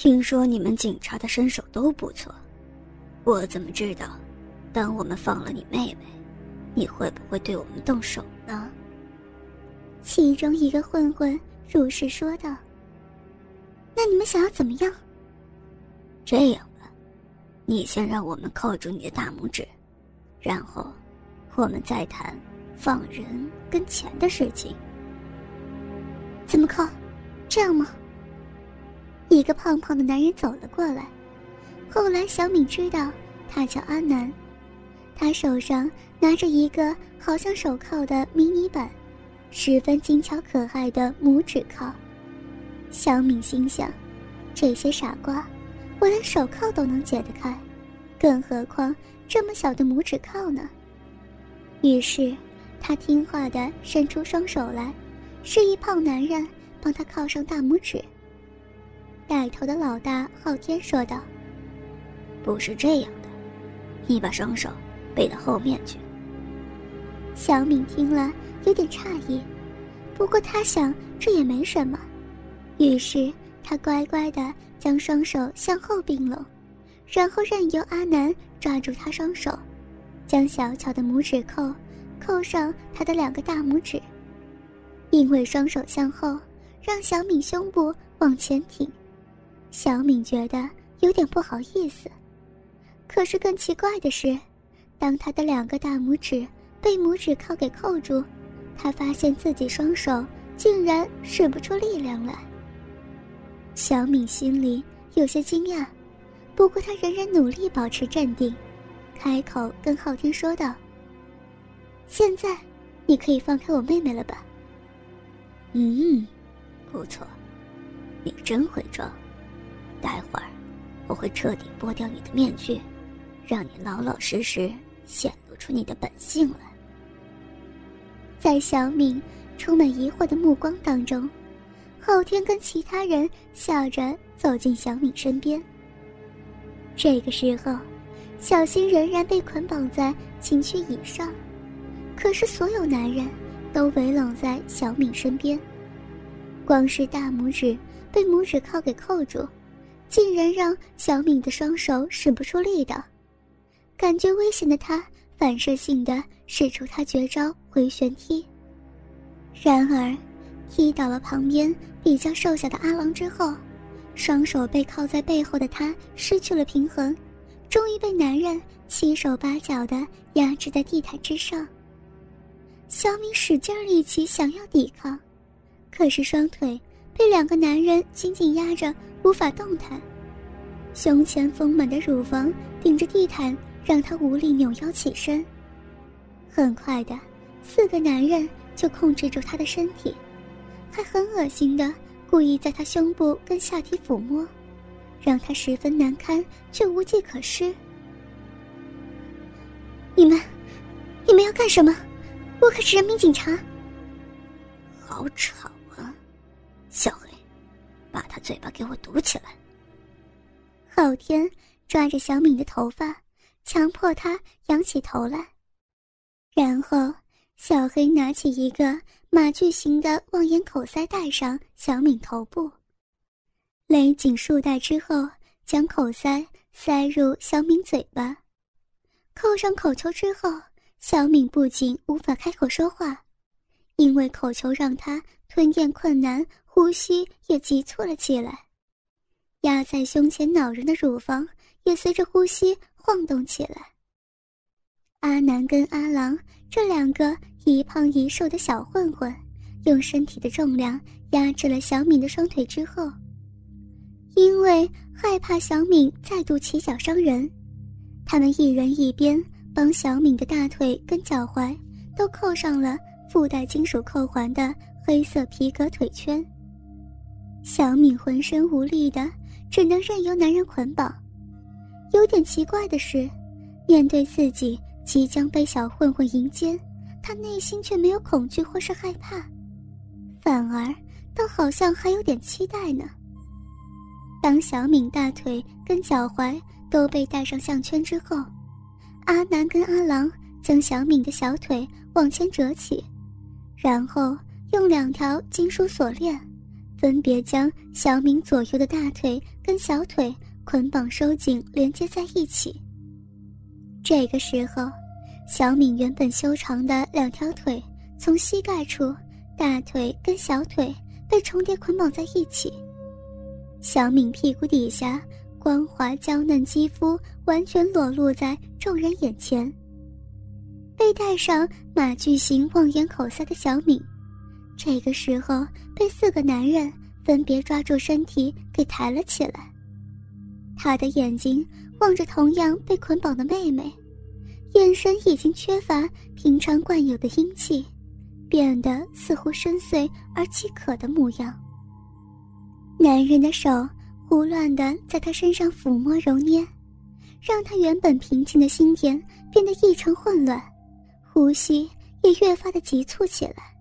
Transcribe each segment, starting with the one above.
听说你们警察的身手都不错，我怎么知道，当我们放了你妹妹，你会不会对我们动手呢？其中一个混混如实说道。那你们想要怎么样？这样吧，你先让我们扣住你的大拇指，然后我们再谈放人跟钱的事情。怎么扣？这样吗？一个胖胖的男人走了过来。后来小敏知道他叫阿南，他手上拿着一个好像手铐的迷你版，十分精巧可爱的拇指铐。小敏心想：这些傻瓜，我连手铐都能解得开，更何况这么小的拇指铐呢？于是，他听话的伸出双手来，示意胖男人帮他铐上大拇指。带头的老大昊天说道：“不是这样的，你把双手背到后面去。”小敏听了有点诧异，不过他想这也没什么，于是他乖乖的将双手向后并拢，然后任由阿南抓住他双手，将小巧的拇指扣扣上他的两个大拇指。因为双手向后，让小敏胸部往前挺。小敏觉得有点不好意思，可是更奇怪的是，当她的两个大拇指被拇指铐给扣住，她发现自己双手竟然使不出力量来。小敏心里有些惊讶，不过她仍然努力保持镇定，开口跟昊天说道：“现在，你可以放开我妹妹了吧？”“嗯，不错，你真会装。”待会儿，我会彻底剥掉你的面具，让你老老实实显露出你的本性来。在小敏充满疑惑的目光当中，昊天跟其他人笑着走进小敏身边。这个时候，小新仍然被捆绑在情趣椅上，可是所有男人都围拢在小敏身边，光是大拇指被拇指铐给扣住。竟然让小敏的双手使不出力道，感觉危险的她反射性的使出她绝招回旋踢。然而，踢倒了旁边比较瘦小的阿郎之后，双手被靠在背后的他失去了平衡，终于被男人七手八脚的压制在地毯之上。小敏使劲力气想要抵抗，可是双腿被两个男人紧紧压着。无法动弹，胸前丰满的乳房顶着地毯，让他无力扭腰起身。很快的，四个男人就控制住他的身体，还很恶心的故意在他胸部跟下体抚摸，让他十分难堪却无计可施。你们，你们要干什么？我可是人民警察。好吵，小黑。把他嘴巴给我堵起来！昊天抓着小敏的头发，强迫她仰起头来，然后小黑拿起一个马具型的望眼口塞戴上小敏头部，勒紧束带之后，将口塞塞入小敏嘴巴，扣上口球之后，小敏不仅无法开口说话，因为口球让她吞咽困难。呼吸也急促了起来，压在胸前恼人的乳房也随着呼吸晃动起来。阿南跟阿郎这两个一胖一瘦的小混混，用身体的重量压制了小敏的双腿之后，因为害怕小敏再度起脚伤人，他们一人一边帮小敏的大腿跟脚踝都扣上了附带金属扣环的黑色皮革腿圈。小敏浑身无力的，只能任由男人捆绑。有点奇怪的是，面对自己即将被小混混迎奸，她内心却没有恐惧或是害怕，反而倒好像还有点期待呢。当小敏大腿跟脚踝都被戴上项圈之后，阿南跟阿郎将小敏的小腿往前折起，然后用两条金属锁链。分别将小敏左右的大腿跟小腿捆绑收紧，连接在一起。这个时候，小敏原本修长的两条腿从膝盖处、大腿跟小腿被重叠捆绑在一起。小敏屁股底下光滑娇嫩肌肤完全裸露在众人眼前。被戴上马具型望眼口塞的小敏，这个时候被四个男人分别抓住身体给抬了起来。他的眼睛望着同样被捆绑的妹妹，眼神已经缺乏平常惯有的英气，变得似乎深邃而饥渴的模样。男人的手胡乱地在他身上抚摸揉捏，让他原本平静的心田变得异常混乱。呼吸也越发的急促起来。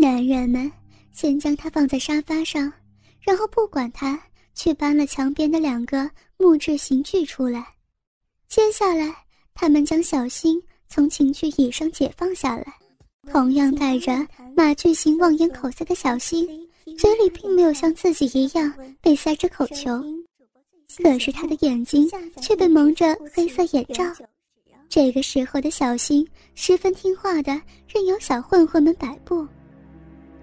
男人们先将他放在沙发上，然后不管他，去搬了墙边的两个木质刑具出来。接下来，他们将小新从刑具椅上解放下来，同样戴着马具型望眼口塞的小新，嘴里并没有像自己一样被塞着口球，可是他的眼睛却被蒙着黑色眼罩。这个时候的小新十分听话的，任由小混混们摆布。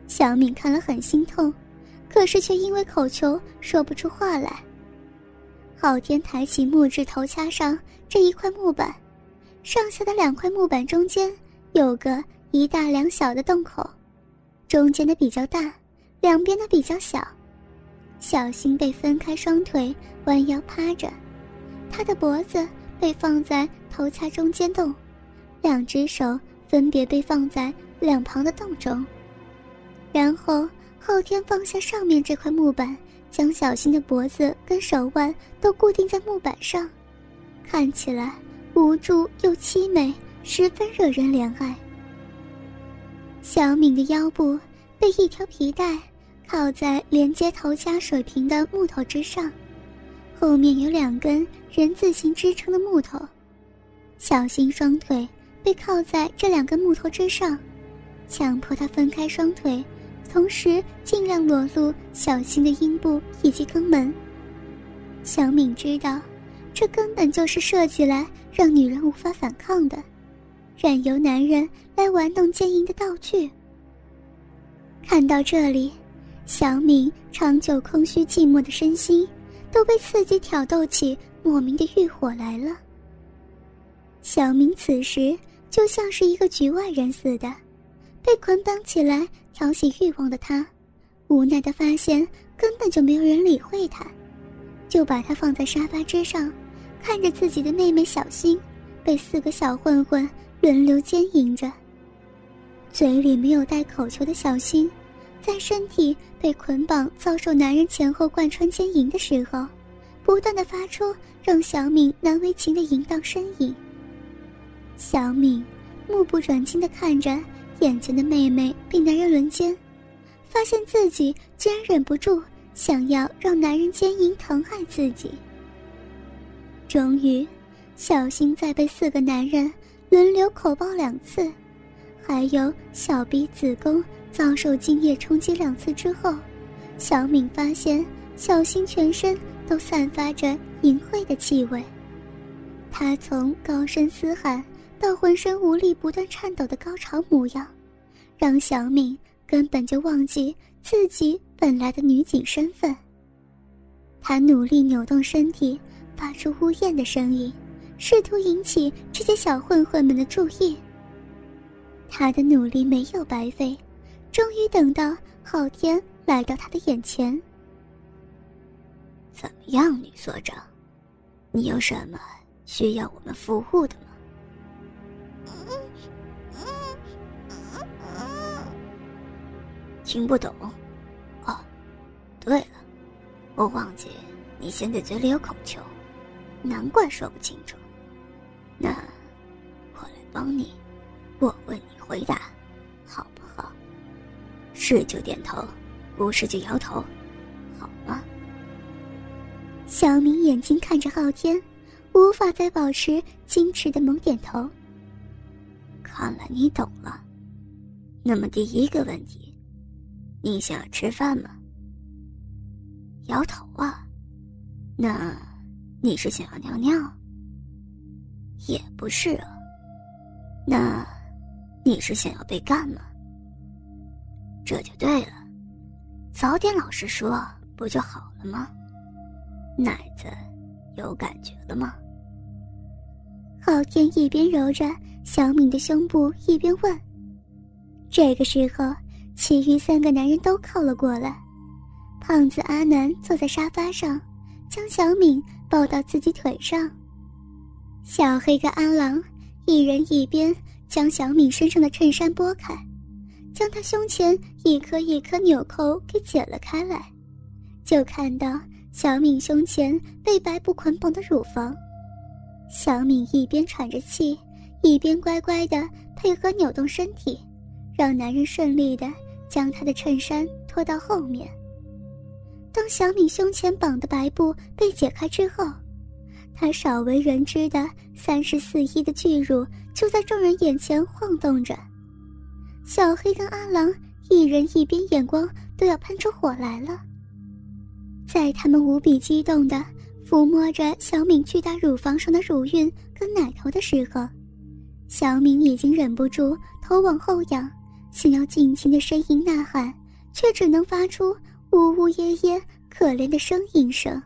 小敏看了很心痛，可是却因为口球说不出话来。昊天抬起木质头掐上这一块木板，上下的两块木板中间有个一大两小的洞口，中间的比较大，两边的比较小。小新被分开双腿，弯腰趴着，他的脖子。被放在头掐中间洞，两只手分别被放在两旁的洞中，然后昊天放下上面这块木板，将小新的脖子跟手腕都固定在木板上，看起来无助又凄美，十分惹人怜爱。小敏的腰部被一条皮带靠在连接头加水平的木头之上。后面有两根人字形支撑的木头，小新双腿被靠在这两根木头之上，强迫他分开双腿，同时尽量裸露小新的阴部以及肛门。小敏知道，这根本就是设计来让女人无法反抗的，任由男人来玩弄奸淫的道具。看到这里，小敏长久空虚寂寞的身心。都被刺激挑逗起莫名的欲火来了。小明此时就像是一个局外人似的，被捆绑起来挑起欲望的他，无奈的发现根本就没有人理会他，就把他放在沙发之上，看着自己的妹妹小新被四个小混混轮流奸淫着。嘴里没有带口球的小新。在身体被捆绑、遭受男人前后贯穿奸淫的时候，不断的发出让小敏难为情的淫荡呻吟。小敏目不转睛的看着眼前的妹妹被男人轮奸，发现自己竟然忍不住想要让男人奸淫疼爱自己。终于，小新在被四个男人轮流口爆两次，还有小臂、子宫。遭受精液冲击两次之后，小敏发现小新全身都散发着淫秽的气味。他从高声嘶喊到浑身无力、不断颤抖的高潮模样，让小敏根本就忘记自己本来的女警身份。她努力扭动身体，发出呜咽的声音，试图引起这些小混混们的注意。她的努力没有白费。终于等到昊天来到他的眼前。怎么样，女所长？你有什么需要我们服务的吗？听不懂？哦，对了，我忘记你现在嘴里有口球，难怪说不清楚。那我来帮你，我问你回答。好不好是就点头，不是就摇头，好吗？小明眼睛看着昊天，无法再保持矜持的猛点头。看来你懂了。那么第一个问题，你想要吃饭吗？摇头啊。那，你是想要尿尿？也不是啊。那，你是想要被干吗？这就对了，早点老实说，不就好了吗？奶子有感觉了吗？昊天一边揉着小敏的胸部，一边问。这个时候，其余三个男人都靠了过来。胖子阿南坐在沙发上，将小敏抱到自己腿上。小黑跟阿郎一人一边将小敏身上的衬衫拨开。将她胸前一颗一颗纽扣给解了开来，就看到小敏胸前被白布捆绑的乳房。小敏一边喘着气，一边乖乖的配合扭动身体，让男人顺利的将她的衬衫拖到后面。当小敏胸前绑的白布被解开之后，她少为人知的三十四亿的巨乳就在众人眼前晃动着。小黑跟阿郎一人一边，眼光都要喷出火来了。在他们无比激动的抚摸着小敏巨大乳房上的乳晕跟奶头的时候，小敏已经忍不住头往后仰，想要尽情的呻吟呐喊，却只能发出呜呜咽咽可怜的呻吟声。